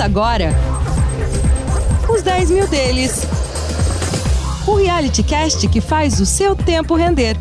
Agora os 10 mil deles. O reality cast que faz o seu tempo render.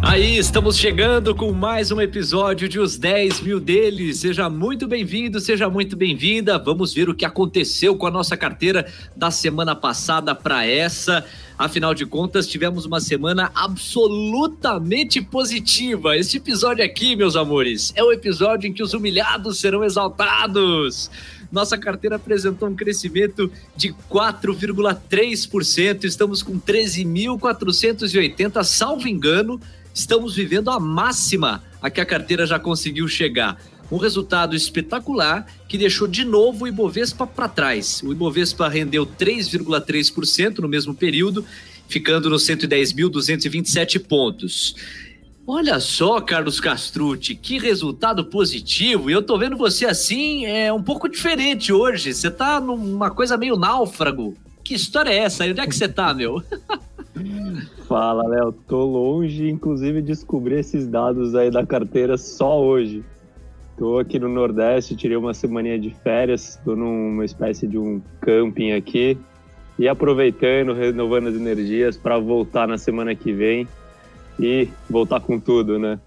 Aí, estamos chegando com mais um episódio de Os 10 Mil Deles. Seja muito bem-vindo, seja muito bem-vinda. Vamos ver o que aconteceu com a nossa carteira da semana passada para essa. Afinal de contas, tivemos uma semana absolutamente positiva. Este episódio aqui, meus amores, é o episódio em que os humilhados serão exaltados. Nossa carteira apresentou um crescimento de 4,3%. Estamos com 13.480, salvo engano. Estamos vivendo a máxima a que a carteira já conseguiu chegar. Um resultado espetacular que deixou de novo o Ibovespa para trás. O Ibovespa rendeu 3,3% no mesmo período, ficando nos 110.227 pontos. Olha só, Carlos Castrucci, que resultado positivo. E eu tô vendo você assim, é um pouco diferente hoje. Você tá numa coisa meio náufrago. Que história é essa? Onde é que você tá, meu? Fala, Léo. Tô longe, inclusive, de descobrir esses dados aí da carteira só hoje. Tô aqui no Nordeste, tirei uma semaninha de férias, tô numa espécie de um camping aqui e aproveitando, renovando as energias para voltar na semana que vem e voltar com tudo, né?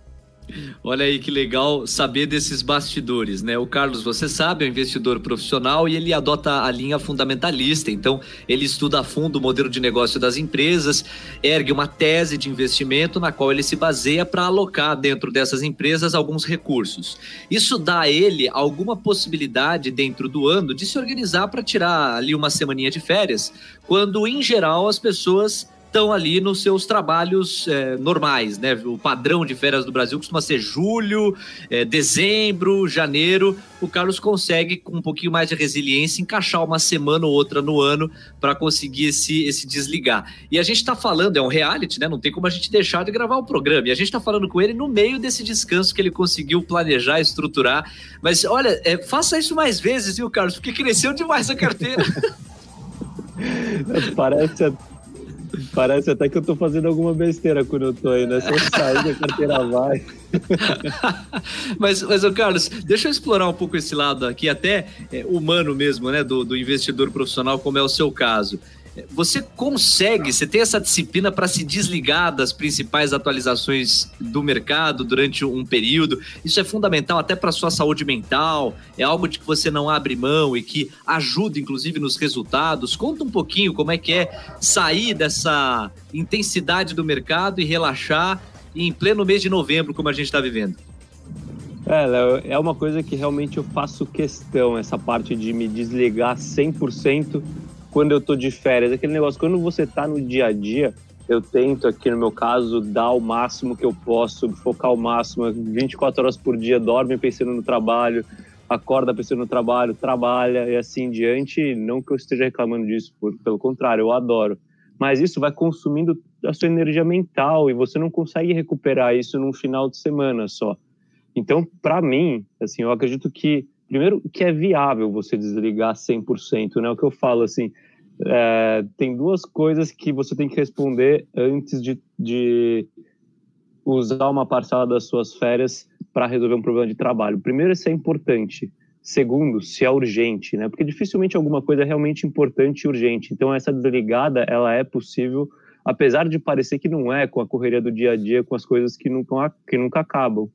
Olha aí que legal saber desses bastidores, né? O Carlos, você sabe, é um investidor profissional e ele adota a linha fundamentalista. Então, ele estuda a fundo o modelo de negócio das empresas, ergue uma tese de investimento na qual ele se baseia para alocar dentro dessas empresas alguns recursos. Isso dá a ele alguma possibilidade dentro do ano de se organizar para tirar ali uma semaninha de férias, quando em geral as pessoas estão ali nos seus trabalhos é, normais, né? O padrão de férias do Brasil costuma ser julho, é, dezembro, janeiro. O Carlos consegue, com um pouquinho mais de resiliência, encaixar uma semana ou outra no ano para conseguir esse, esse desligar. E a gente está falando, é um reality, né? Não tem como a gente deixar de gravar o programa. E a gente está falando com ele no meio desse descanso que ele conseguiu planejar, estruturar. Mas olha, é, faça isso mais vezes, viu, Carlos? Porque cresceu demais a carteira. Parece Parece até que eu tô fazendo alguma besteira quando eu tô aí, né? Se eu sair, a carteira vai. mas, mas, Carlos, deixa eu explorar um pouco esse lado aqui, até é, humano mesmo, né? Do, do investidor profissional, como é o seu caso. Você consegue, você tem essa disciplina para se desligar das principais atualizações do mercado durante um período. Isso é fundamental até para sua saúde mental. É algo de que você não abre mão e que ajuda, inclusive, nos resultados. Conta um pouquinho como é que é sair dessa intensidade do mercado e relaxar em pleno mês de novembro, como a gente está vivendo. É, Léo, é uma coisa que realmente eu faço questão, essa parte de me desligar 100% quando eu tô de férias. Aquele negócio, quando você tá no dia a dia, eu tento aqui no meu caso dar o máximo que eu posso, focar o máximo, 24 horas por dia, dorme pensando no trabalho, acorda pensando no trabalho, trabalha e assim diante. Não que eu esteja reclamando disso, por, pelo contrário, eu adoro. Mas isso vai consumindo a sua energia mental e você não consegue recuperar isso num final de semana só. Então, para mim, assim, eu acredito que primeiro que é viável você desligar 100%, né? O que eu falo assim, é, tem duas coisas que você tem que responder antes de, de usar uma parcela das suas férias para resolver um problema de trabalho. Primeiro, se é importante. Segundo, se é urgente, né? Porque dificilmente alguma coisa é realmente importante e urgente. Então, essa desligada, ela é possível, apesar de parecer que não é, com a correria do dia a dia, com as coisas que nunca, que nunca acabam.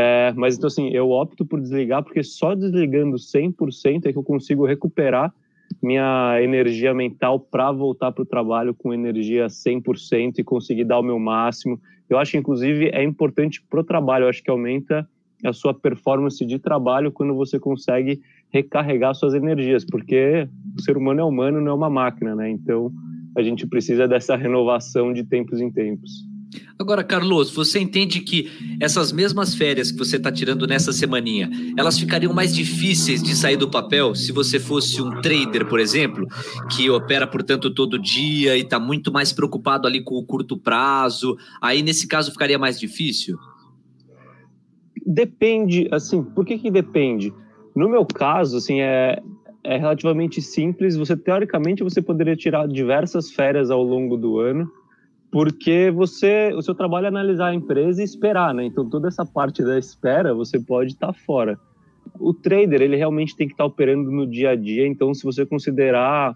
É, mas então, assim, eu opto por desligar porque só desligando 100% é que eu consigo recuperar minha energia mental para voltar para o trabalho com energia 100% e conseguir dar o meu máximo. Eu acho, inclusive, é importante para o trabalho, eu acho que aumenta a sua performance de trabalho quando você consegue recarregar suas energias, porque o ser humano é humano, não é uma máquina, né? Então, a gente precisa dessa renovação de tempos em tempos. Agora, Carlos, você entende que essas mesmas férias que você está tirando nessa semaninha, elas ficariam mais difíceis de sair do papel se você fosse um trader, por exemplo, que opera, portanto, todo dia e está muito mais preocupado ali com o curto prazo. Aí, nesse caso, ficaria mais difícil? Depende, assim, por que que depende? No meu caso, assim, é, é relativamente simples. Você, teoricamente, você poderia tirar diversas férias ao longo do ano porque você, o seu trabalho é analisar a empresa e esperar, né? Então toda essa parte da espera você pode estar tá fora. o trader ele realmente tem que estar operando no dia a dia. Então, se você considerar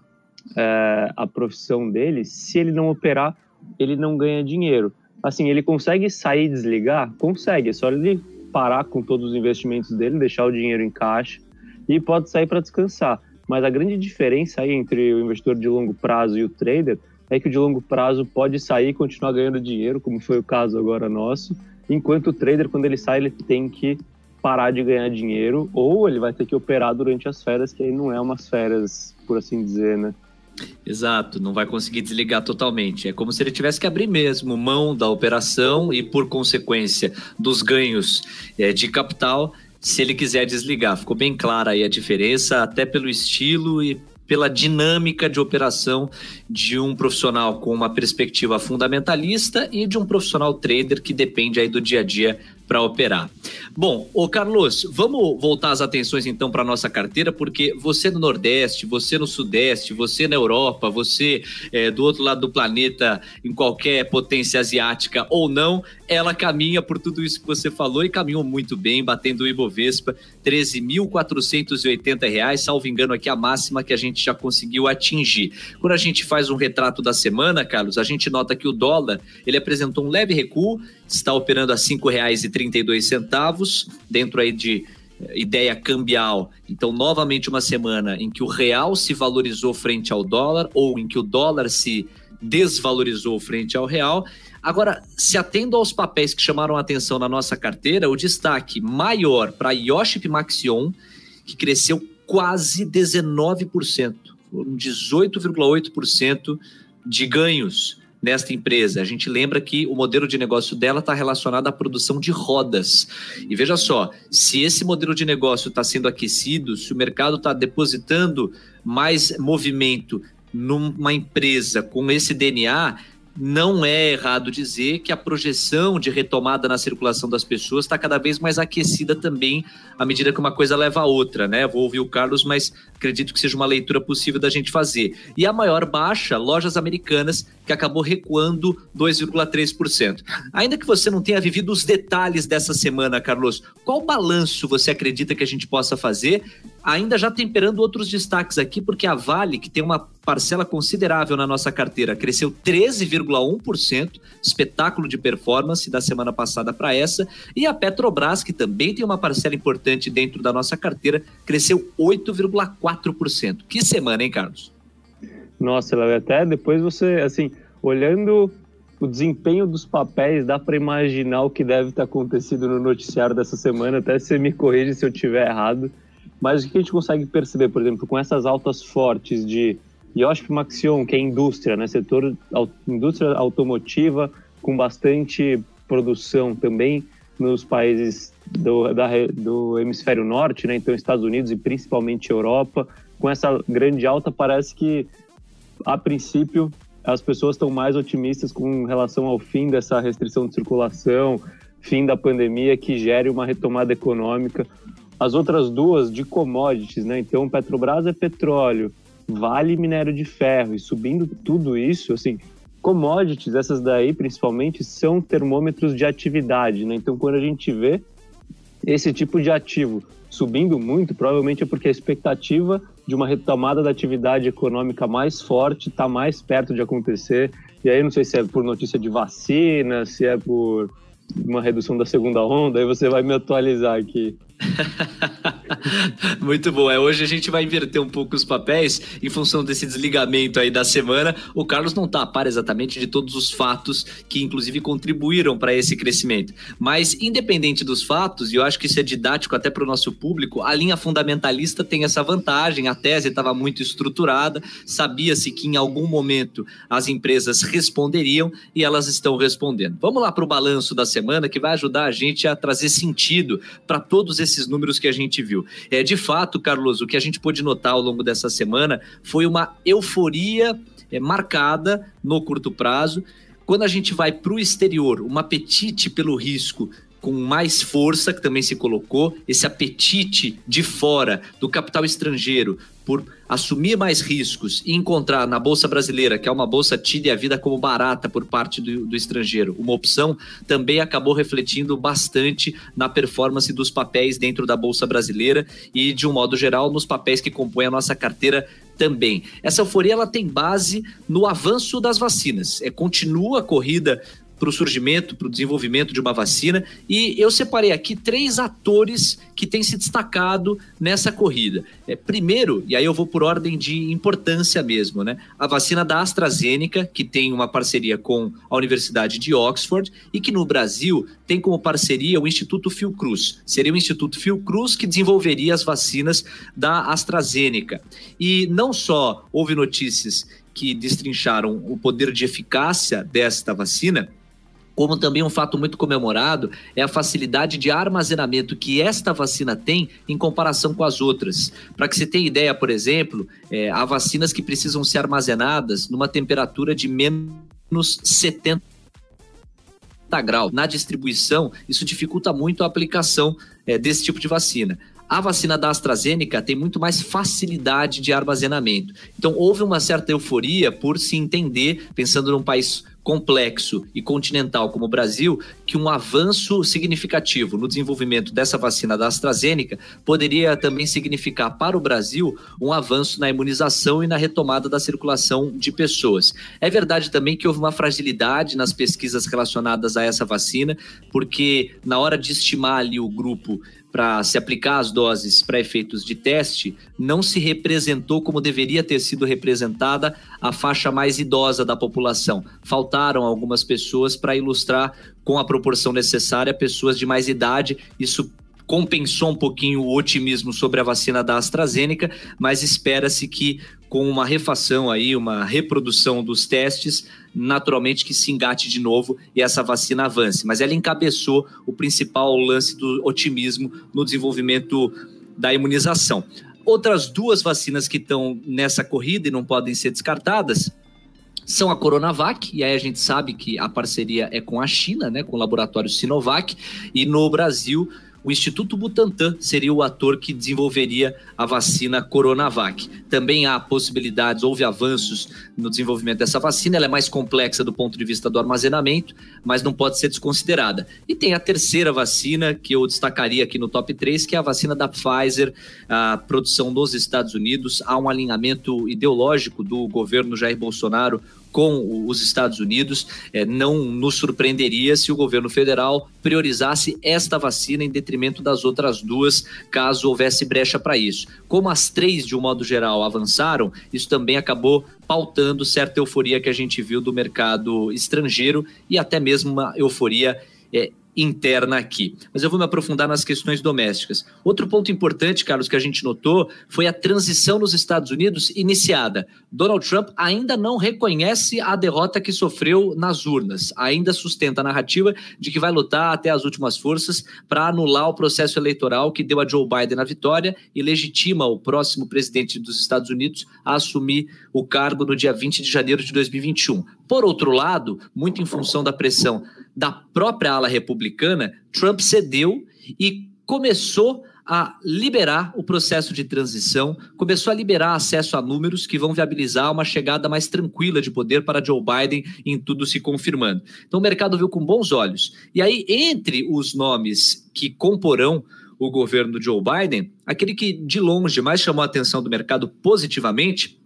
é, a profissão dele, se ele não operar, ele não ganha dinheiro. Assim, ele consegue sair e desligar? Consegue. É só ele parar com todos os investimentos dele, deixar o dinheiro em caixa e pode sair para descansar. Mas a grande diferença aí entre o investidor de longo prazo e o trader é que de longo prazo pode sair e continuar ganhando dinheiro, como foi o caso agora nosso, enquanto o trader, quando ele sai, ele tem que parar de ganhar dinheiro ou ele vai ter que operar durante as férias, que aí não é umas férias, por assim dizer, né? Exato, não vai conseguir desligar totalmente. É como se ele tivesse que abrir mesmo mão da operação e, por consequência, dos ganhos é, de capital, se ele quiser desligar. Ficou bem clara aí a diferença, até pelo estilo e pela dinâmica de operação de um profissional com uma perspectiva fundamentalista e de um profissional trader que depende aí do dia a dia para operar. Bom, o Carlos, vamos voltar as atenções então para nossa carteira, porque você no Nordeste, você no Sudeste, você na Europa, você é, do outro lado do planeta, em qualquer potência asiática ou não, ela caminha por tudo isso que você falou e caminhou muito bem, batendo o Ibovespa, 13.480 reais, salvo engano aqui a máxima que a gente já conseguiu atingir. Quando a gente faz um retrato da semana, Carlos, a gente nota que o dólar, ele apresentou um leve recuo, está operando a R$ 5,32, dentro aí de eh, ideia cambial. Então, novamente uma semana em que o real se valorizou frente ao dólar ou em que o dólar se desvalorizou frente ao real. Agora, se atendo aos papéis que chamaram atenção na nossa carteira, o destaque maior para a Yoship Maxion, que cresceu quase 19%, 18,8% de ganhos nesta empresa. A gente lembra que o modelo de negócio dela está relacionado à produção de rodas. E veja só, se esse modelo de negócio está sendo aquecido, se o mercado está depositando mais movimento numa empresa com esse DNA, não é errado dizer que a projeção de retomada na circulação das pessoas está cada vez mais aquecida também, à medida que uma coisa leva a outra, né? Vou ouvir o Carlos, mas acredito que seja uma leitura possível da gente fazer. E a maior baixa, lojas americanas, que acabou recuando 2,3%. Ainda que você não tenha vivido os detalhes dessa semana, Carlos, qual balanço você acredita que a gente possa fazer ainda já temperando outros destaques aqui, porque a Vale, que tem uma parcela considerável na nossa carteira, cresceu 13,1%, espetáculo de performance da semana passada para essa, e a Petrobras, que também tem uma parcela importante dentro da nossa carteira, cresceu 8,4%. Que semana, hein, Carlos? Nossa, até depois você, assim, olhando o desempenho dos papéis, dá para imaginar o que deve ter acontecido no noticiário dessa semana, até você me corrige se eu estiver errado. Mas o que a gente consegue perceber, por exemplo, com essas altas fortes de Yoship Maxion, que é indústria, né, setor indústria automotiva com bastante produção também nos países do, da, do hemisfério norte, né, então Estados Unidos e principalmente Europa, com essa grande alta parece que a princípio as pessoas estão mais otimistas com relação ao fim dessa restrição de circulação, fim da pandemia que gere uma retomada econômica as outras duas de commodities, né? Então, Petrobras é petróleo, Vale minério de ferro, e subindo tudo isso, assim, commodities, essas daí principalmente, são termômetros de atividade, né? Então, quando a gente vê esse tipo de ativo subindo muito, provavelmente é porque a expectativa de uma retomada da atividade econômica mais forte está mais perto de acontecer. E aí, não sei se é por notícia de vacina, se é por uma redução da segunda onda, aí você vai me atualizar aqui. Muito bom. É, hoje a gente vai inverter um pouco os papéis em função desse desligamento aí da semana. O Carlos não está a par exatamente de todos os fatos que, inclusive, contribuíram para esse crescimento. Mas, independente dos fatos, e eu acho que isso é didático até para o nosso público, a linha fundamentalista tem essa vantagem. A tese estava muito estruturada, sabia-se que em algum momento as empresas responderiam e elas estão respondendo. Vamos lá para o balanço da semana que vai ajudar a gente a trazer sentido para todos esses esses números que a gente viu. É, de fato, Carlos, o que a gente pôde notar ao longo dessa semana foi uma euforia é, marcada no curto prazo. Quando a gente vai para o exterior, um apetite pelo risco com mais força, que também se colocou, esse apetite de fora do capital estrangeiro por assumir mais riscos e encontrar na Bolsa Brasileira, que é uma bolsa tida a vida como barata por parte do, do, estrangeiro, uma opção, também acabou refletindo bastante na performance dos papéis dentro da Bolsa Brasileira e, de um modo geral, nos papéis que compõem a nossa carteira também. Essa euforia ela tem base no avanço das vacinas. É continua a corrida para o surgimento, para o desenvolvimento de uma vacina. E eu separei aqui três atores que têm se destacado nessa corrida. É, primeiro, e aí eu vou por ordem de importância mesmo, né? A vacina da AstraZeneca, que tem uma parceria com a Universidade de Oxford e que no Brasil tem como parceria o Instituto Fiocruz. Seria o Instituto Fiocruz que desenvolveria as vacinas da AstraZeneca. E não só houve notícias que destrincharam o poder de eficácia desta vacina, como também um fato muito comemorado é a facilidade de armazenamento que esta vacina tem em comparação com as outras. Para que você tenha ideia, por exemplo, é, há vacinas que precisam ser armazenadas numa temperatura de menos 70 graus. Na distribuição, isso dificulta muito a aplicação é, desse tipo de vacina. A vacina da AstraZeneca tem muito mais facilidade de armazenamento. Então, houve uma certa euforia por se entender, pensando num país complexo e continental como o Brasil, que um avanço significativo no desenvolvimento dessa vacina da AstraZeneca poderia também significar para o Brasil um avanço na imunização e na retomada da circulação de pessoas. É verdade também que houve uma fragilidade nas pesquisas relacionadas a essa vacina, porque na hora de estimar ali o grupo para se aplicar as doses para efeitos de teste, não se representou como deveria ter sido representada a faixa mais idosa da população. Faltaram algumas pessoas para ilustrar com a proporção necessária pessoas de mais idade. Isso compensou um pouquinho o otimismo sobre a vacina da AstraZeneca, mas espera-se que com uma refação aí, uma reprodução dos testes, naturalmente que se engate de novo e essa vacina avance. Mas ela encabeçou o principal lance do otimismo no desenvolvimento da imunização. Outras duas vacinas que estão nessa corrida e não podem ser descartadas são a Coronavac, e aí a gente sabe que a parceria é com a China, né, com o laboratório Sinovac, e no Brasil o Instituto Butantan seria o ator que desenvolveria a vacina Coronavac. Também há possibilidades, houve avanços no desenvolvimento dessa vacina, ela é mais complexa do ponto de vista do armazenamento, mas não pode ser desconsiderada. E tem a terceira vacina que eu destacaria aqui no top 3, que é a vacina da Pfizer, a produção nos Estados Unidos. Há um alinhamento ideológico do governo Jair Bolsonaro com os Estados Unidos. É, não nos surpreenderia se o governo federal priorizasse esta vacina em detrimento das outras duas, caso houvesse brecha para isso. Como as três, de um modo geral, avançaram, isso também acabou pautando certa euforia que a gente viu do mercado estrangeiro e até mesmo uma euforia é, interna aqui. Mas eu vou me aprofundar nas questões domésticas. Outro ponto importante, Carlos, que a gente notou foi a transição nos Estados Unidos iniciada. Donald Trump ainda não reconhece a derrota que sofreu nas urnas, ainda sustenta a narrativa de que vai lutar até as últimas forças para anular o processo eleitoral que deu a Joe Biden a vitória e legitima o próximo presidente dos Estados Unidos a assumir o cargo no dia 20 de janeiro de 2021. Por outro lado, muito em função da pressão da própria ala republicana, Trump cedeu e começou a liberar o processo de transição, começou a liberar acesso a números que vão viabilizar uma chegada mais tranquila de poder para Joe Biden em tudo se confirmando. Então o mercado viu com bons olhos. E aí, entre os nomes que comporão o governo Joe Biden, aquele que de longe mais chamou a atenção do mercado positivamente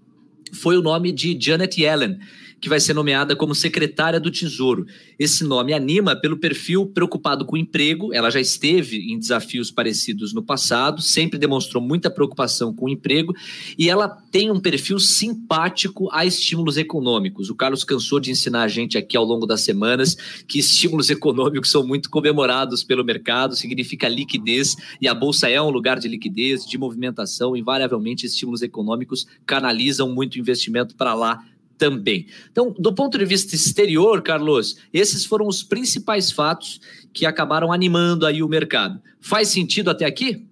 foi o nome de Janet Yellen que vai ser nomeada como secretária do Tesouro. Esse nome anima pelo perfil preocupado com o emprego. Ela já esteve em desafios parecidos no passado, sempre demonstrou muita preocupação com o emprego e ela tem um perfil simpático a estímulos econômicos. O Carlos cansou de ensinar a gente aqui ao longo das semanas que estímulos econômicos são muito comemorados pelo mercado, significa liquidez e a bolsa é um lugar de liquidez, de movimentação. Invariavelmente, estímulos econômicos canalizam muito investimento para lá também. Então, do ponto de vista exterior, Carlos, esses foram os principais fatos que acabaram animando aí o mercado. Faz sentido até aqui?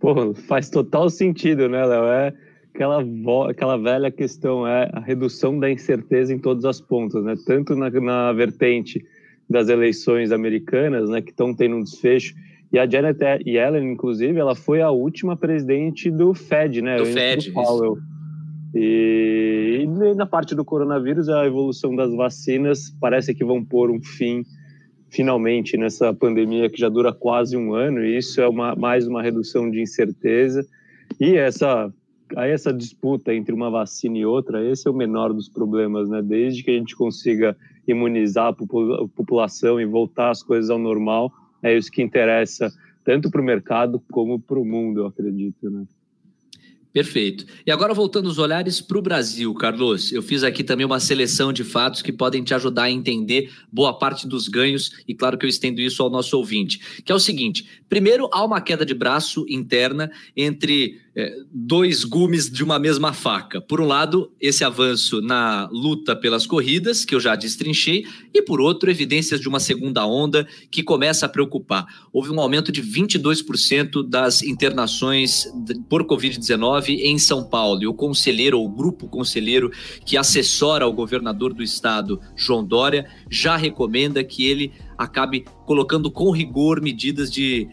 Pô, faz total sentido, né, Léo? É aquela, aquela velha questão, é a redução da incerteza em todas as pontas, né? Tanto na, na vertente das eleições americanas, né, que estão tendo um desfecho. E a Janet Yellen, inclusive, ela foi a última presidente do Fed, né? Do Fed, do Powell. E, e na parte do coronavírus, a evolução das vacinas parece que vão pôr um fim finalmente nessa pandemia que já dura quase um ano, e isso é uma, mais uma redução de incerteza. E essa, aí essa disputa entre uma vacina e outra, esse é o menor dos problemas, né? Desde que a gente consiga imunizar a população e voltar as coisas ao normal, é isso que interessa tanto para o mercado como para o mundo, eu acredito, né? Perfeito. E agora voltando os olhares para o Brasil, Carlos, eu fiz aqui também uma seleção de fatos que podem te ajudar a entender boa parte dos ganhos e claro que eu estendo isso ao nosso ouvinte, que é o seguinte: primeiro há uma queda de braço interna entre dois gumes de uma mesma faca. Por um lado, esse avanço na luta pelas corridas, que eu já destrinchei, e por outro, evidências de uma segunda onda que começa a preocupar. Houve um aumento de 22% das internações por Covid-19 em São Paulo. E o conselheiro, ou o grupo conselheiro que assessora o governador do estado, João Dória, já recomenda que ele acabe colocando com rigor medidas de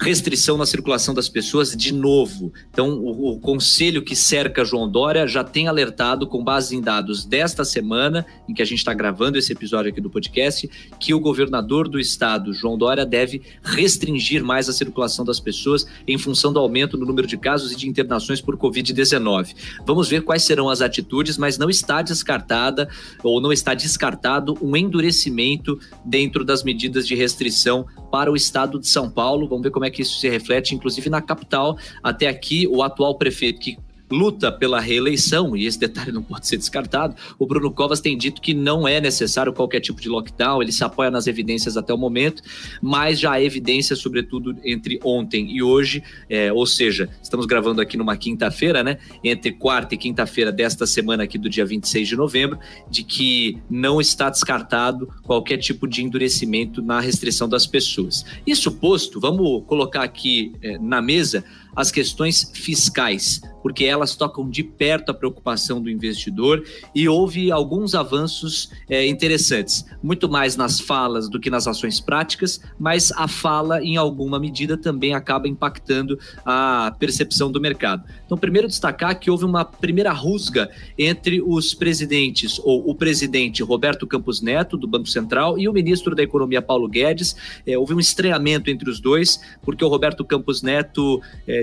restrição na circulação das pessoas de novo. Então, o, o, conselho que cerca João Dória já tem alertado, com base em dados desta semana, em que a gente está gravando esse episódio aqui do podcast, que o governador do estado, João Dória, deve restringir mais a circulação das pessoas em função do aumento no número de casos e de internações por Covid-19. Vamos ver quais serão as atitudes, mas não está descartada ou não está descartado um endurecimento dentro das medidas de restrição para o estado de São Paulo. Vamos ver como é que isso se reflete, inclusive na capital. Até aqui, o atual prefeito que luta pela reeleição, e esse detalhe não pode ser descartado, o Bruno Covas tem dito que não é necessário qualquer tipo de lockdown, ele se apoia nas evidências até o momento, mas já há evidências, sobretudo entre ontem e hoje, é, ou seja, estamos gravando aqui numa quinta-feira, né? Entre quarta e quinta-feira desta semana aqui do dia 26 de novembro, de que não está descartado qualquer tipo de endurecimento na restrição das pessoas. Isso posto, vamos colocar aqui é, na mesa as questões fiscais, porque elas tocam de perto a preocupação do investidor e houve alguns avanços é, interessantes, muito mais nas falas do que nas ações práticas, mas a fala, em alguma medida, também acaba impactando a percepção do mercado. Então, primeiro destacar que houve uma primeira rusga entre os presidentes, ou o presidente Roberto Campos Neto, do Banco Central, e o ministro da Economia, Paulo Guedes. É, houve um estranhamento entre os dois, porque o Roberto Campos Neto é,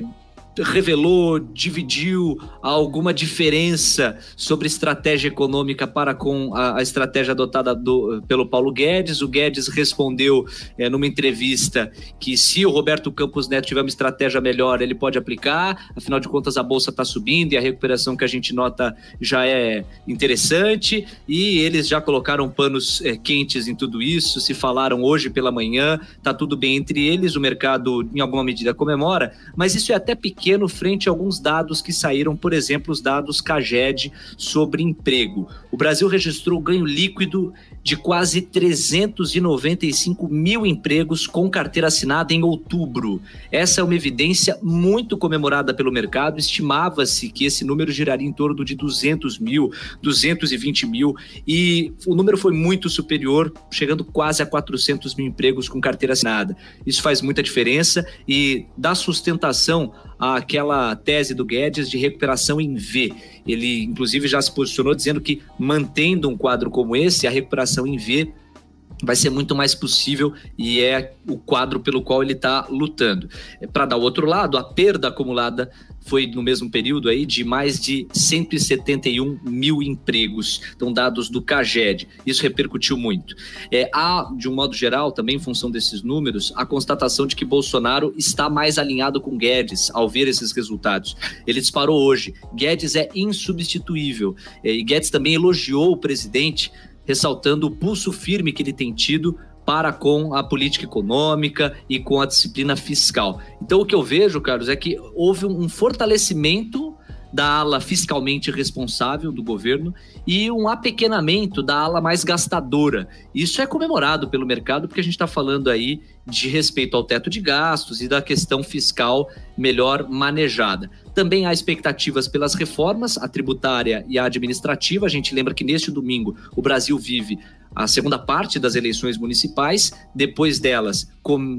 revelou, dividiu alguma diferença sobre estratégia econômica para com a, a estratégia adotada do, pelo Paulo Guedes. O Guedes respondeu é, numa entrevista que se o Roberto Campos Neto tiver uma estratégia melhor, ele pode aplicar. Afinal de contas, a bolsa está subindo e a recuperação que a gente nota já é interessante. E eles já colocaram panos é, quentes em tudo isso. Se falaram hoje pela manhã, tá tudo bem entre eles. O mercado, em alguma medida, comemora, mas isso é até pequeno pequeno frente a alguns dados que saíram, por exemplo, os dados CAGED sobre emprego. O Brasil registrou ganho líquido de quase 395 mil empregos com carteira assinada em outubro. Essa é uma evidência muito comemorada pelo mercado. Estimava-se que esse número giraria em torno de 200 mil, 220 mil, e o número foi muito superior, chegando quase a 400 mil empregos com carteira assinada. Isso faz muita diferença e dá sustentação àquela tese do Guedes de recuperação em V. Ele, inclusive, já se posicionou dizendo que, mantendo um quadro como esse, a recuperação em V vai ser muito mais possível e é o quadro pelo qual ele está lutando. É, Para dar o outro lado, a perda acumulada foi no mesmo período aí de mais de 171 mil empregos, então dados do CAGED. Isso repercutiu muito. É, há, de um modo geral, também em função desses números, a constatação de que Bolsonaro está mais alinhado com Guedes ao ver esses resultados. Ele disparou hoje. Guedes é insubstituível. É, e Guedes também elogiou o presidente ressaltando o pulso firme que ele tem tido para com a política econômica e com a disciplina fiscal. Então, o que eu vejo, Carlos, é que houve um fortalecimento da ala fiscalmente responsável do governo e um apequenamento da ala mais gastadora. Isso é comemorado pelo mercado porque a gente está falando aí de respeito ao teto de gastos e da questão fiscal melhor manejada. Também há expectativas pelas reformas, a tributária e a administrativa. A gente lembra que neste domingo o Brasil vive a segunda parte das eleições municipais. Depois delas,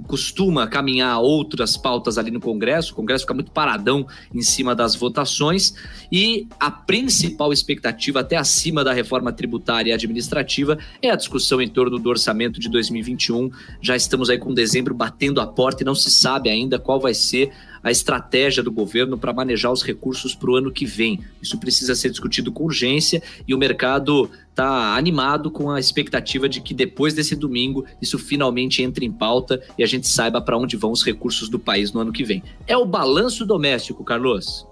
costuma caminhar outras pautas ali no Congresso. O Congresso fica muito paradão em cima das votações. E a principal expectativa, até acima da reforma tributária e administrativa, é a discussão em torno do orçamento de 2021. Já estamos aí com dezembro batendo a porta e não se sabe ainda qual vai ser a estratégia do governo para manejar os recursos para o ano que vem. Isso precisa ser discutido com urgência e o mercado está animado com a expectativa de que depois desse domingo isso finalmente entre em pauta e a gente saiba para onde vão os recursos do país no ano que vem. É o balanço doméstico, Carlos.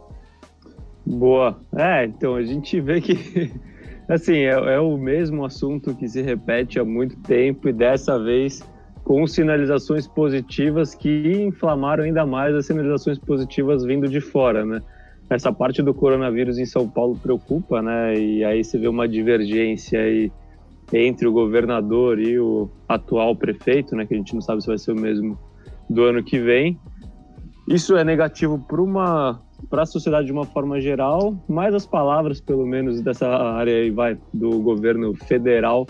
Boa. É, então a gente vê que assim é, é o mesmo assunto que se repete há muito tempo e dessa vez com sinalizações positivas que inflamaram ainda mais as sinalizações positivas vindo de fora, né? Essa parte do coronavírus em São Paulo preocupa, né? E aí você vê uma divergência aí entre o governador e o atual prefeito, né? Que a gente não sabe se vai ser o mesmo do ano que vem. Isso é negativo para uma para a sociedade de uma forma geral, mas as palavras, pelo menos dessa área aí, vai do governo federal,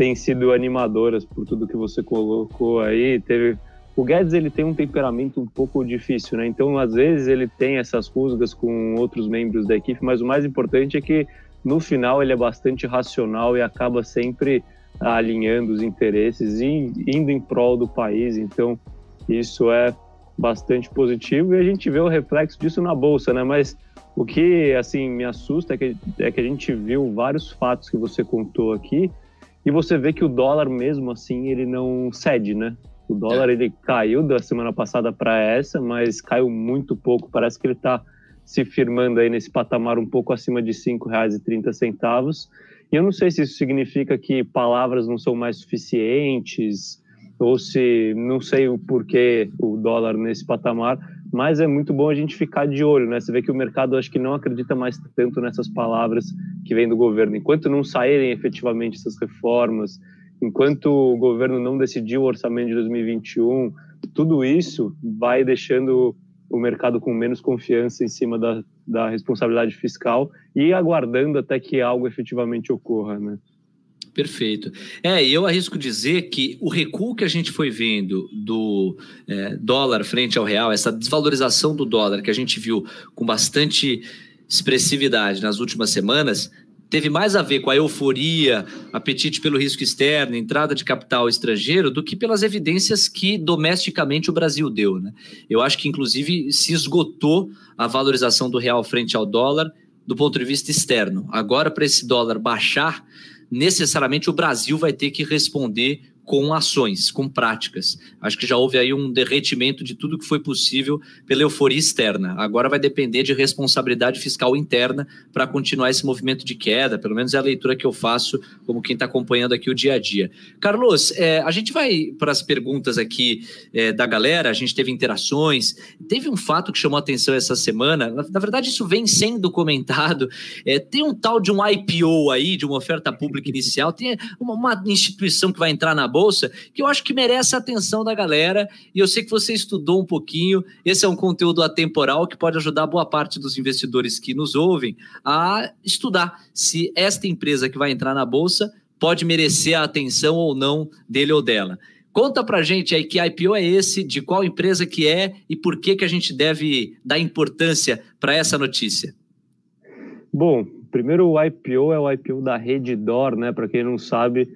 têm sido animadoras por tudo que você colocou aí. Teve o Guedes ele tem um temperamento um pouco difícil, né? Então às vezes ele tem essas rusgas com outros membros da equipe, mas o mais importante é que no final ele é bastante racional e acaba sempre alinhando os interesses e indo em prol do país. Então isso é bastante positivo e a gente vê o reflexo disso na bolsa, né? Mas o que assim me assusta é que, é que a gente viu vários fatos que você contou aqui e você vê que o dólar mesmo assim, ele não cede, né? O dólar é. ele caiu da semana passada para essa, mas caiu muito pouco. Parece que ele está se firmando aí nesse patamar um pouco acima de R$ 5,30. E eu não sei se isso significa que palavras não são mais suficientes ou se não sei o porquê o dólar nesse patamar, mas é muito bom a gente ficar de olho, né? Você vê que o mercado acho que não acredita mais tanto nessas palavras que vêm do governo. Enquanto não saírem efetivamente essas reformas, enquanto o governo não decidiu o orçamento de 2021, tudo isso vai deixando o mercado com menos confiança em cima da, da responsabilidade fiscal e aguardando até que algo efetivamente ocorra, né? Perfeito. É, eu arrisco dizer que o recuo que a gente foi vendo do é, dólar frente ao real, essa desvalorização do dólar que a gente viu com bastante expressividade nas últimas semanas, teve mais a ver com a euforia, apetite pelo risco externo, entrada de capital estrangeiro, do que pelas evidências que domesticamente o Brasil deu. Né? Eu acho que, inclusive, se esgotou a valorização do real frente ao dólar do ponto de vista externo. Agora, para esse dólar baixar, necessariamente o Brasil vai ter que responder com ações, com práticas. Acho que já houve aí um derretimento de tudo que foi possível pela euforia externa. Agora vai depender de responsabilidade fiscal interna para continuar esse movimento de queda, pelo menos é a leitura que eu faço como quem está acompanhando aqui o dia a dia. Carlos, é, a gente vai para as perguntas aqui é, da galera, a gente teve interações, teve um fato que chamou atenção essa semana, na, na verdade isso vem sendo comentado, é, tem um tal de um IPO aí, de uma oferta pública inicial, tem uma, uma instituição que vai entrar na bolsa, bolsa, que eu acho que merece a atenção da galera. E eu sei que você estudou um pouquinho. Esse é um conteúdo atemporal que pode ajudar boa parte dos investidores que nos ouvem a estudar se esta empresa que vai entrar na bolsa pode merecer a atenção ou não dele ou dela. Conta pra gente aí que IPO é esse, de qual empresa que é e por que que a gente deve dar importância para essa notícia. Bom, primeiro o IPO é o IPO da Reddor, né? Para quem não sabe,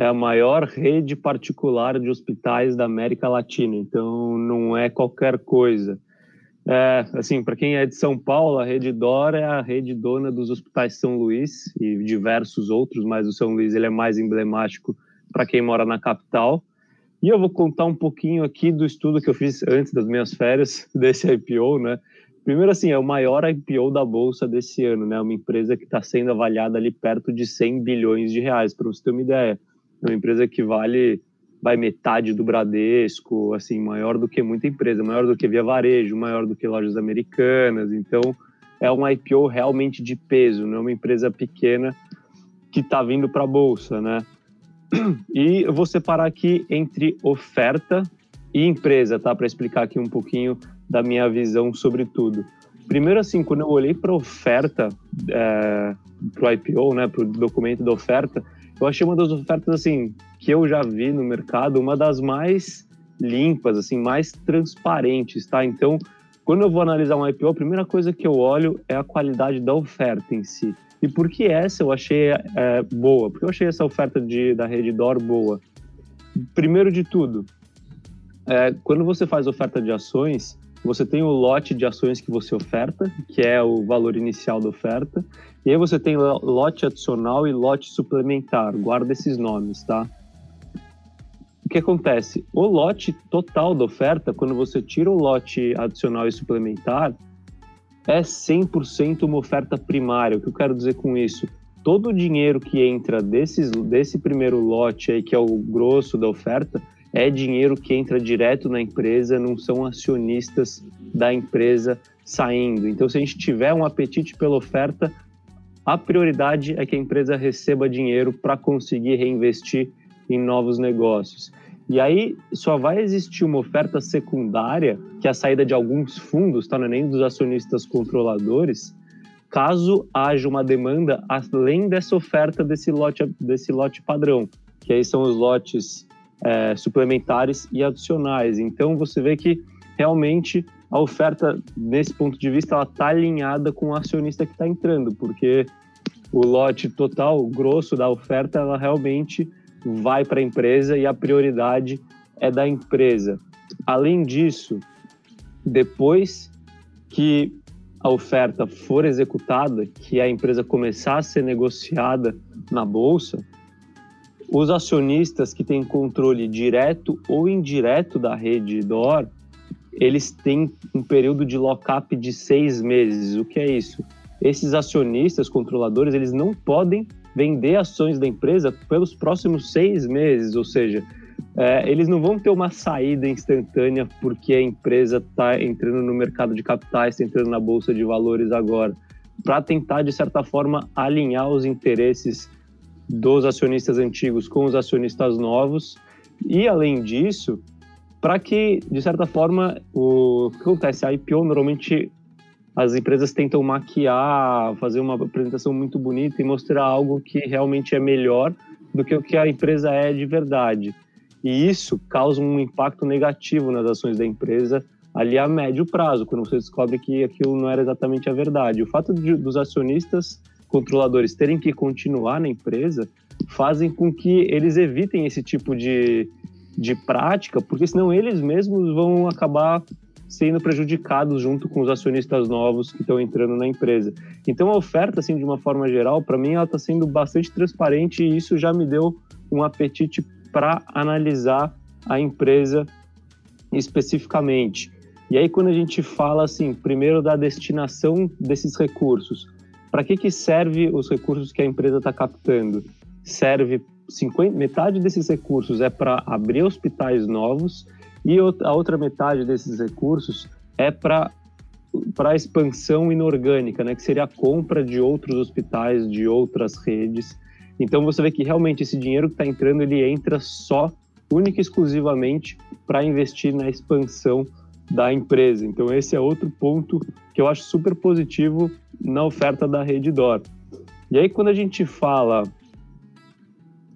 é a maior rede particular de hospitais da América Latina, então não é qualquer coisa. É, assim, para quem é de São Paulo, a Rede Dor é a rede dona dos hospitais São Luís e diversos outros, mas o São Luís ele é mais emblemático para quem mora na capital. E eu vou contar um pouquinho aqui do estudo que eu fiz antes das minhas férias desse IPO, né? Primeiro, assim, é o maior IPO da bolsa desse ano, né? Uma empresa que está sendo avaliada ali perto de 100 bilhões de reais, para você ter uma ideia. É uma empresa que vale vai metade do Bradesco, assim, maior do que muita empresa, maior do que Via Varejo, maior do que lojas americanas. Então, é um IPO realmente de peso, não é uma empresa pequena que está vindo para a bolsa, né? E eu vou separar aqui entre oferta e empresa, tá? Para explicar aqui um pouquinho da minha visão sobre tudo. Primeiro, assim, quando eu olhei para a oferta, é, para o IPO, né, para o documento da oferta, eu achei uma das ofertas, assim, que eu já vi no mercado, uma das mais limpas, assim, mais transparentes, tá? Então, quando eu vou analisar um IPO, a primeira coisa que eu olho é a qualidade da oferta em si. E por que essa eu achei é, boa? Porque eu achei essa oferta de, da DOR boa. Primeiro de tudo, é, quando você faz oferta de ações, você tem o lote de ações que você oferta, que é o valor inicial da oferta, e aí você tem lote adicional e lote suplementar. Guarda esses nomes, tá? O que acontece? O lote total da oferta, quando você tira o lote adicional e suplementar, é 100% uma oferta primária. O que eu quero dizer com isso? Todo o dinheiro que entra desses, desse primeiro lote aí, que é o grosso da oferta, é dinheiro que entra direto na empresa, não são acionistas da empresa saindo. Então, se a gente tiver um apetite pela oferta, a prioridade é que a empresa receba dinheiro para conseguir reinvestir em novos negócios. E aí só vai existir uma oferta secundária, que é a saída de alguns fundos, tá? não é nem dos acionistas controladores, caso haja uma demanda além dessa oferta desse lote, desse lote padrão, que aí são os lotes é, suplementares e adicionais. Então você vê que realmente a oferta, nesse ponto de vista, ela está alinhada com o acionista que está entrando, porque o lote total, grosso da oferta, ela realmente vai para a empresa e a prioridade é da empresa. Além disso, depois que a oferta for executada, que a empresa começar a ser negociada na bolsa, os acionistas que têm controle direto ou indireto da rede DOR, eles têm um período de lock-up de seis meses. O que é isso? Esses acionistas, controladores, eles não podem vender ações da empresa pelos próximos seis meses, ou seja, é, eles não vão ter uma saída instantânea porque a empresa está entrando no mercado de capitais, está entrando na bolsa de valores agora, para tentar, de certa forma, alinhar os interesses dos acionistas antigos com os acionistas novos. E, além disso, para que, de certa forma, o, que acontece? A IPO normalmente as empresas tentam maquiar, fazer uma apresentação muito bonita e mostrar algo que realmente é melhor do que o que a empresa é de verdade. E isso causa um impacto negativo nas ações da empresa ali a médio prazo, quando você descobre que aquilo não era exatamente a verdade. O fato de, dos acionistas controladores terem que continuar na empresa fazem com que eles evitem esse tipo de, de prática, porque senão eles mesmos vão acabar sendo prejudicados junto com os acionistas novos que estão entrando na empresa. Então a oferta, assim, de uma forma geral, para mim ela está sendo bastante transparente e isso já me deu um apetite para analisar a empresa especificamente. E aí quando a gente fala assim, primeiro da destinação desses recursos, para que, que serve os recursos que a empresa está captando? Serve 50, metade desses recursos é para abrir hospitais novos e a outra metade desses recursos é para para expansão inorgânica, né, que seria a compra de outros hospitais, de outras redes. Então você vê que realmente esse dinheiro que está entrando ele entra só, única e exclusivamente para investir na expansão da empresa. Então esse é outro ponto que eu acho super positivo na oferta da rede DOR. E aí quando a gente fala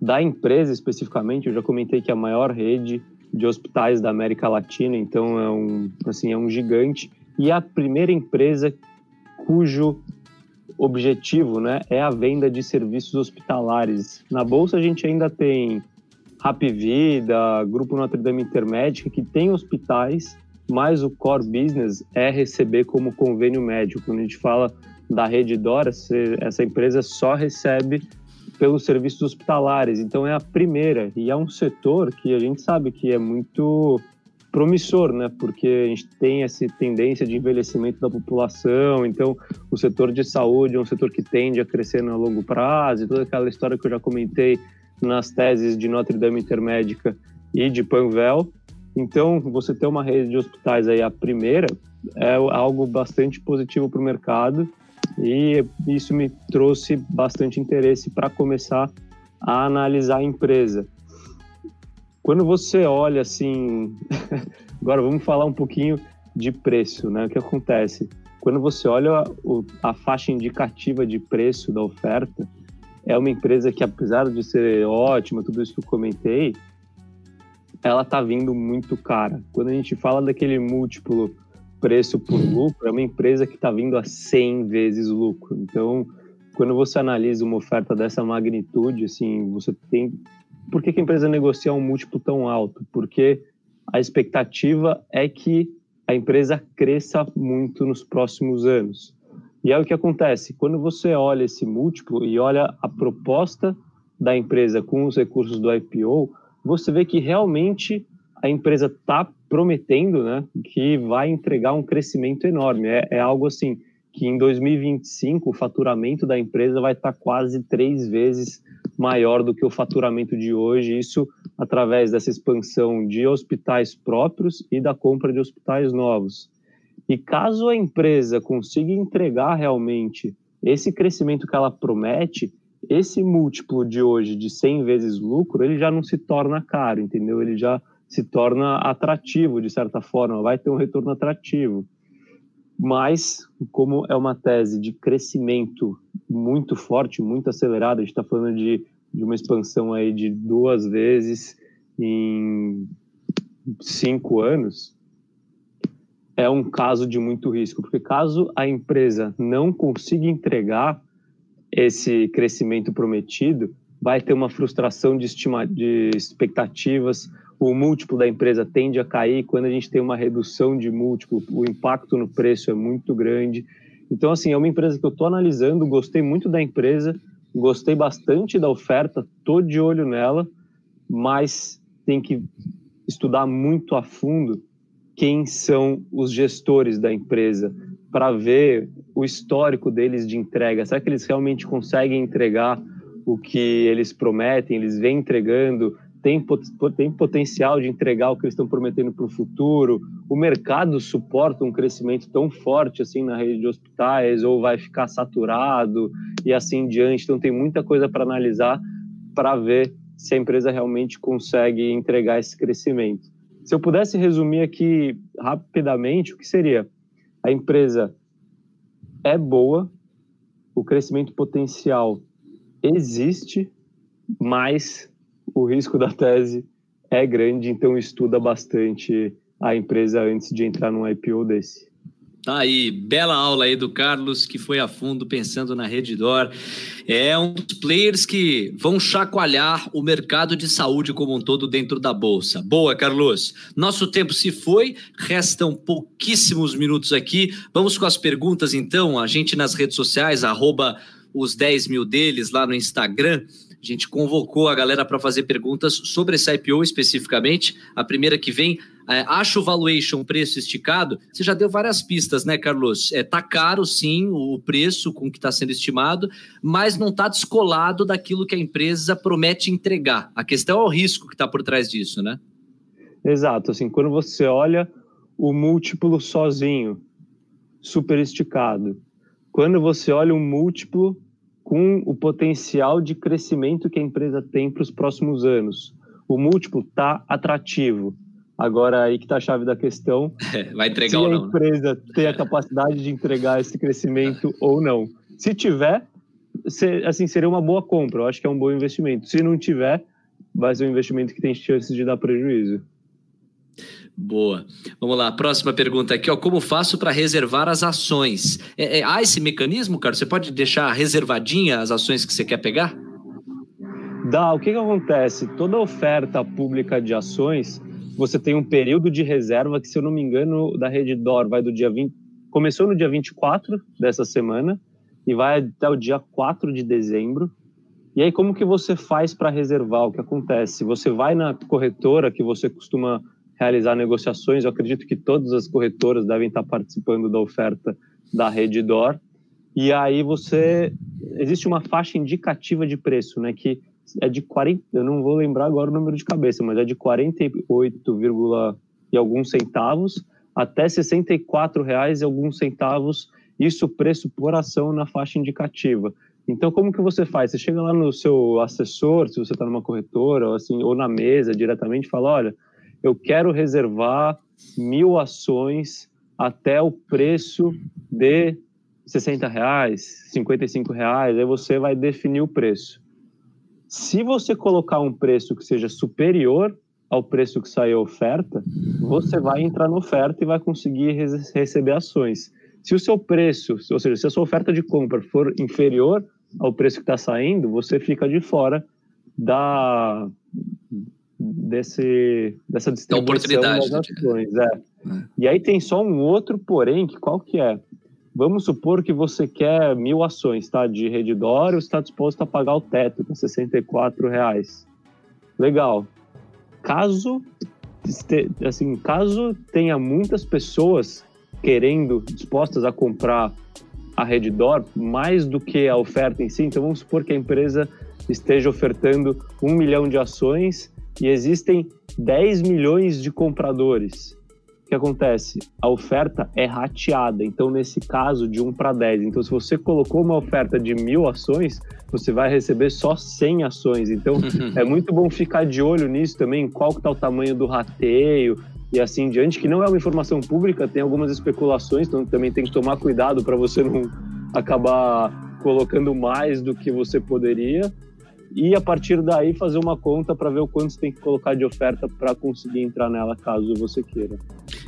da empresa especificamente, eu já comentei que é a maior rede de hospitais da América Latina, então é um assim é um gigante e é a primeira empresa cujo objetivo, né, é a venda de serviços hospitalares. Na bolsa a gente ainda tem Vida, Grupo Notre Dame Intermédica, que tem hospitais mas o core business é receber como convênio médico. Quando a gente fala da rede Dora, essa empresa só recebe pelos serviços hospitalares, então é a primeira. E é um setor que a gente sabe que é muito promissor, né? Porque a gente tem essa tendência de envelhecimento da população, então o setor de saúde é um setor que tende a crescer no longo prazo, e toda aquela história que eu já comentei nas teses de Notre Dame Intermédica e de Panvel. Então, você ter uma rede de hospitais aí, a primeira, é algo bastante positivo para o mercado e isso me trouxe bastante interesse para começar a analisar a empresa. Quando você olha assim, agora vamos falar um pouquinho de preço, né? O que acontece? quando você olha o, a faixa indicativa de preço da oferta, é uma empresa que, apesar de ser ótima, tudo isso que eu comentei, ela está vindo muito cara. Quando a gente fala daquele múltiplo preço por lucro, é uma empresa que está vindo a 100 vezes lucro. Então, quando você analisa uma oferta dessa magnitude, assim, você tem. Por que, que a empresa negocia um múltiplo tão alto? Porque a expectativa é que a empresa cresça muito nos próximos anos. E é o que acontece, quando você olha esse múltiplo e olha a proposta da empresa com os recursos do IPO, você vê que realmente a empresa está prometendo né, que vai entregar um crescimento enorme. É, é, algo assim que em 2025 o faturamento da empresa vai estar quase três vezes maior do que o faturamento de hoje. Isso através dessa expansão de hospitais próprios e da compra de hospitais novos. E caso a empresa consiga entregar realmente esse crescimento que ela promete, esse múltiplo de hoje de 100 vezes lucro, ele já não se torna caro, entendeu? Ele já se torna atrativo de certa forma, vai ter um retorno atrativo. Mas, como é uma tese de crescimento muito forte, muito acelerada, a gente está falando de, de uma expansão aí de duas vezes em cinco anos, é um caso de muito risco, porque caso a empresa não consiga entregar esse crescimento prometido, vai ter uma frustração de, estima, de expectativas, o múltiplo da empresa tende a cair, quando a gente tem uma redução de múltiplo, o impacto no preço é muito grande. Então, assim, é uma empresa que eu estou analisando, gostei muito da empresa, gostei bastante da oferta, estou de olho nela, mas tem que estudar muito a fundo quem são os gestores da empresa, para ver o histórico deles de entrega. Será que eles realmente conseguem entregar o que eles prometem? Eles vêm entregando? Tem, tem potencial de entregar o que eles estão prometendo para o futuro? O mercado suporta um crescimento tão forte assim na rede de hospitais ou vai ficar saturado e assim em diante? Então, tem muita coisa para analisar para ver se a empresa realmente consegue entregar esse crescimento. Se eu pudesse resumir aqui rapidamente, o que seria? A empresa é boa, o crescimento potencial existe, mas o risco da tese é grande, então estuda bastante a empresa antes de entrar num IPO desse. Tá aí, bela aula aí do Carlos, que foi a fundo pensando na Redditor. É um dos players que vão chacoalhar o mercado de saúde como um todo dentro da Bolsa. Boa, Carlos. Nosso tempo se foi, restam pouquíssimos minutos aqui. Vamos com as perguntas, então. A gente nas redes sociais, arroba os 10 mil deles lá no Instagram. A gente convocou a galera para fazer perguntas sobre esse IPO especificamente. A primeira que vem é, acho o valuation preço esticado. Você já deu várias pistas, né, Carlos? É, tá caro, sim, o preço com que está sendo estimado, mas não está descolado daquilo que a empresa promete entregar. A questão é o risco que está por trás disso, né? Exato. Assim, quando você olha o múltiplo sozinho, super esticado. Quando você olha um múltiplo com o potencial de crescimento que a empresa tem para os próximos anos, o múltiplo está atrativo Agora, aí que está a chave da questão. Vai entregar ou não. Se a né? empresa né? tem a capacidade de entregar esse crescimento ou não. Se tiver, assim, seria uma boa compra. Eu acho que é um bom investimento. Se não tiver, vai ser um investimento que tem chances de dar prejuízo. Boa. Vamos lá, próxima pergunta aqui, ó. Como faço para reservar as ações? É, é, há esse mecanismo, cara? Você pode deixar reservadinha as ações que você quer pegar? Dá. O que, que acontece? Toda oferta pública de ações você tem um período de reserva que, se eu não me engano, da rede DOR vai do dia 20. Começou no dia 24 dessa semana e vai até o dia 4 de dezembro. E aí, como que você faz para reservar? O que acontece? Você vai na corretora que você costuma realizar negociações. Eu acredito que todas as corretoras devem estar participando da oferta da rede DOR. E aí você existe uma faixa indicativa de preço, né? Que é de 40, eu não vou lembrar agora o número de cabeça, mas é de 48, e alguns centavos até 64 reais e alguns centavos, isso preço por ação na faixa indicativa. Então, como que você faz? Você chega lá no seu assessor, se você está numa corretora, ou, assim, ou na mesa diretamente, fala, olha, eu quero reservar mil ações até o preço de 60 reais, 55 reais, aí você vai definir o preço. Se você colocar um preço que seja superior ao preço que saiu a oferta, você vai entrar na oferta e vai conseguir receber ações. Se o seu preço, ou seja, se a sua oferta de compra for inferior ao preço que está saindo, você fica de fora da desse dessa distribuição das ações. É. é. E aí tem só um outro porém, que qual que é? Vamos supor que você quer mil ações, tá? De Redditor está disposto a pagar o teto, com é 64 reais. Legal. Caso, assim, caso tenha muitas pessoas querendo, dispostas a comprar a Redditor, mais do que a oferta em si, então vamos supor que a empresa esteja ofertando um milhão de ações e existem 10 milhões de compradores. O que acontece? A oferta é rateada, então nesse caso de 1 para 10. Então se você colocou uma oferta de mil ações, você vai receber só 100 ações. Então é muito bom ficar de olho nisso também, qual que está o tamanho do rateio e assim diante, que não é uma informação pública, tem algumas especulações, então também tem que tomar cuidado para você não acabar colocando mais do que você poderia e a partir daí fazer uma conta para ver o quanto você tem que colocar de oferta para conseguir entrar nela, caso você queira.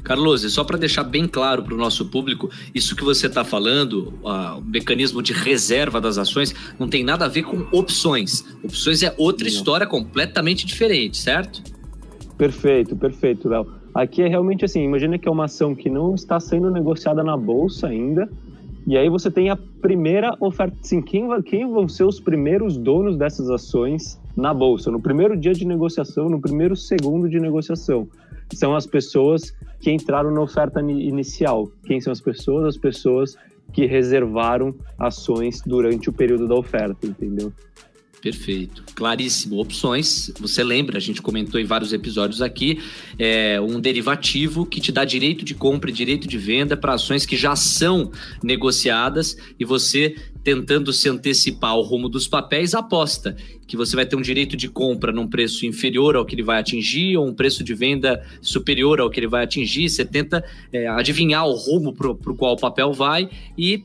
Carlos, só para deixar bem claro para o nosso público, isso que você está falando, o mecanismo de reserva das ações, não tem nada a ver com opções. Opções é outra história completamente diferente, certo? Perfeito, perfeito, Léo. Aqui é realmente assim, imagina que é uma ação que não está sendo negociada na bolsa ainda, e aí você tem a primeira oferta, sim, quem, quem vão ser os primeiros donos dessas ações na bolsa, no primeiro dia de negociação, no primeiro segundo de negociação. São as pessoas que entraram na oferta inicial. Quem são as pessoas? As pessoas que reservaram ações durante o período da oferta, entendeu? Perfeito, claríssimo. Opções, você lembra, a gente comentou em vários episódios aqui, é um derivativo que te dá direito de compra e direito de venda para ações que já são negociadas e você tentando se antecipar ao rumo dos papéis, aposta que você vai ter um direito de compra num preço inferior ao que ele vai atingir ou um preço de venda superior ao que ele vai atingir. Você tenta é, adivinhar o rumo para o qual o papel vai e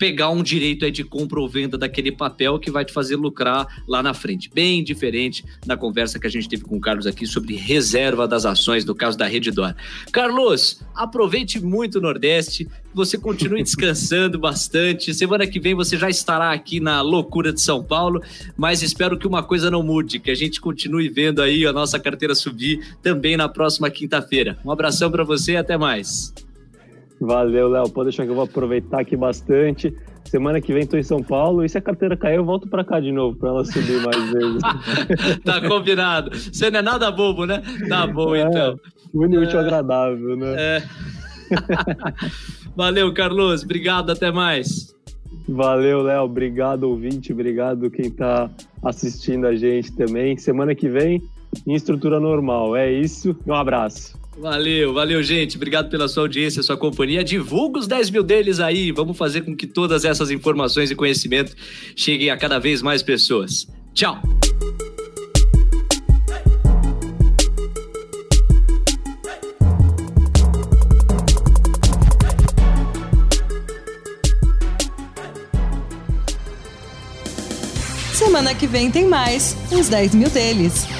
pegar um direito aí de compra ou venda daquele papel que vai te fazer lucrar lá na frente. Bem diferente da conversa que a gente teve com o Carlos aqui sobre reserva das ações, no caso da Redditor. Carlos, aproveite muito o Nordeste, você continue descansando bastante. Semana que vem você já estará aqui na loucura de São Paulo, mas espero que uma coisa não mude, que a gente continue vendo aí a nossa carteira subir também na próxima quinta-feira. Um abração para você e até mais. Valeu, Léo. Pode deixar que eu vou aproveitar aqui bastante. Semana que vem estou em São Paulo e se a carteira cair, eu volto para cá de novo para ela subir mais vezes. tá combinado. Você não é nada bobo, né? Tá bom, é, então. Muito é, agradável, né? É. Valeu, Carlos. Obrigado. Até mais. Valeu, Léo. Obrigado, ouvinte. Obrigado quem está assistindo a gente também. Semana que vem, em estrutura normal. É isso. Um abraço. Valeu, valeu, gente. Obrigado pela sua audiência, sua companhia. Divulga os 10 mil deles aí. Vamos fazer com que todas essas informações e conhecimento cheguem a cada vez mais pessoas. Tchau! Semana que vem tem mais, uns 10 mil deles.